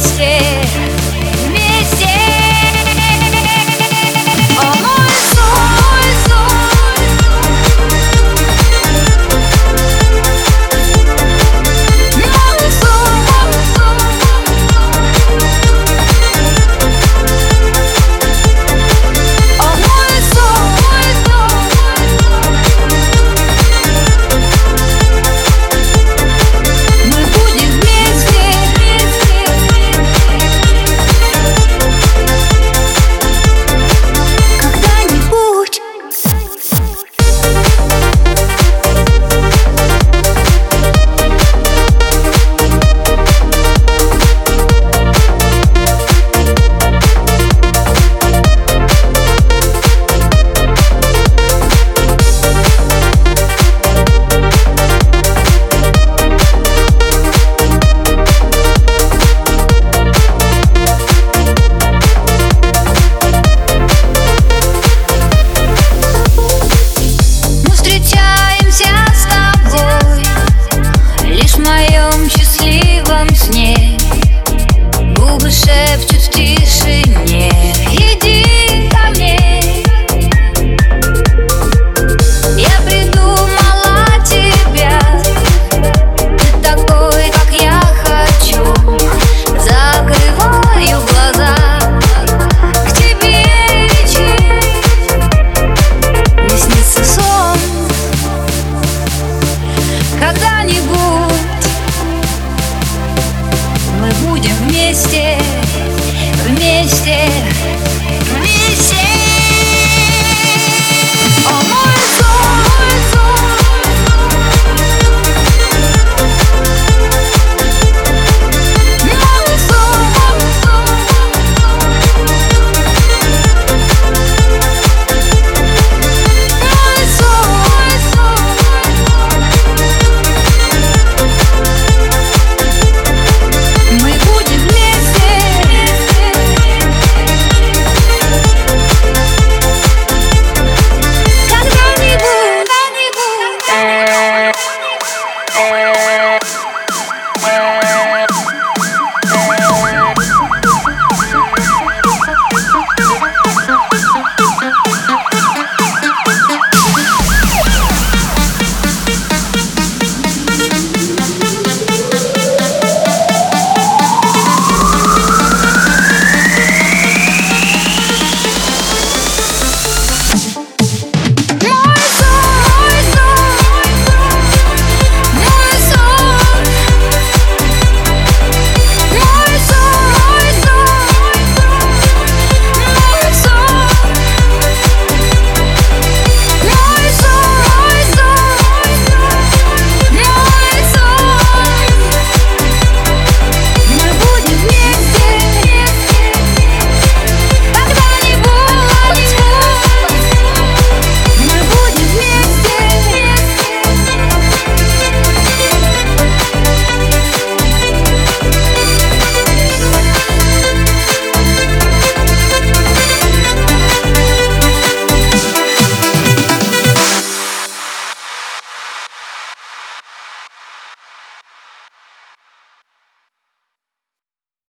stay вместе, вместе.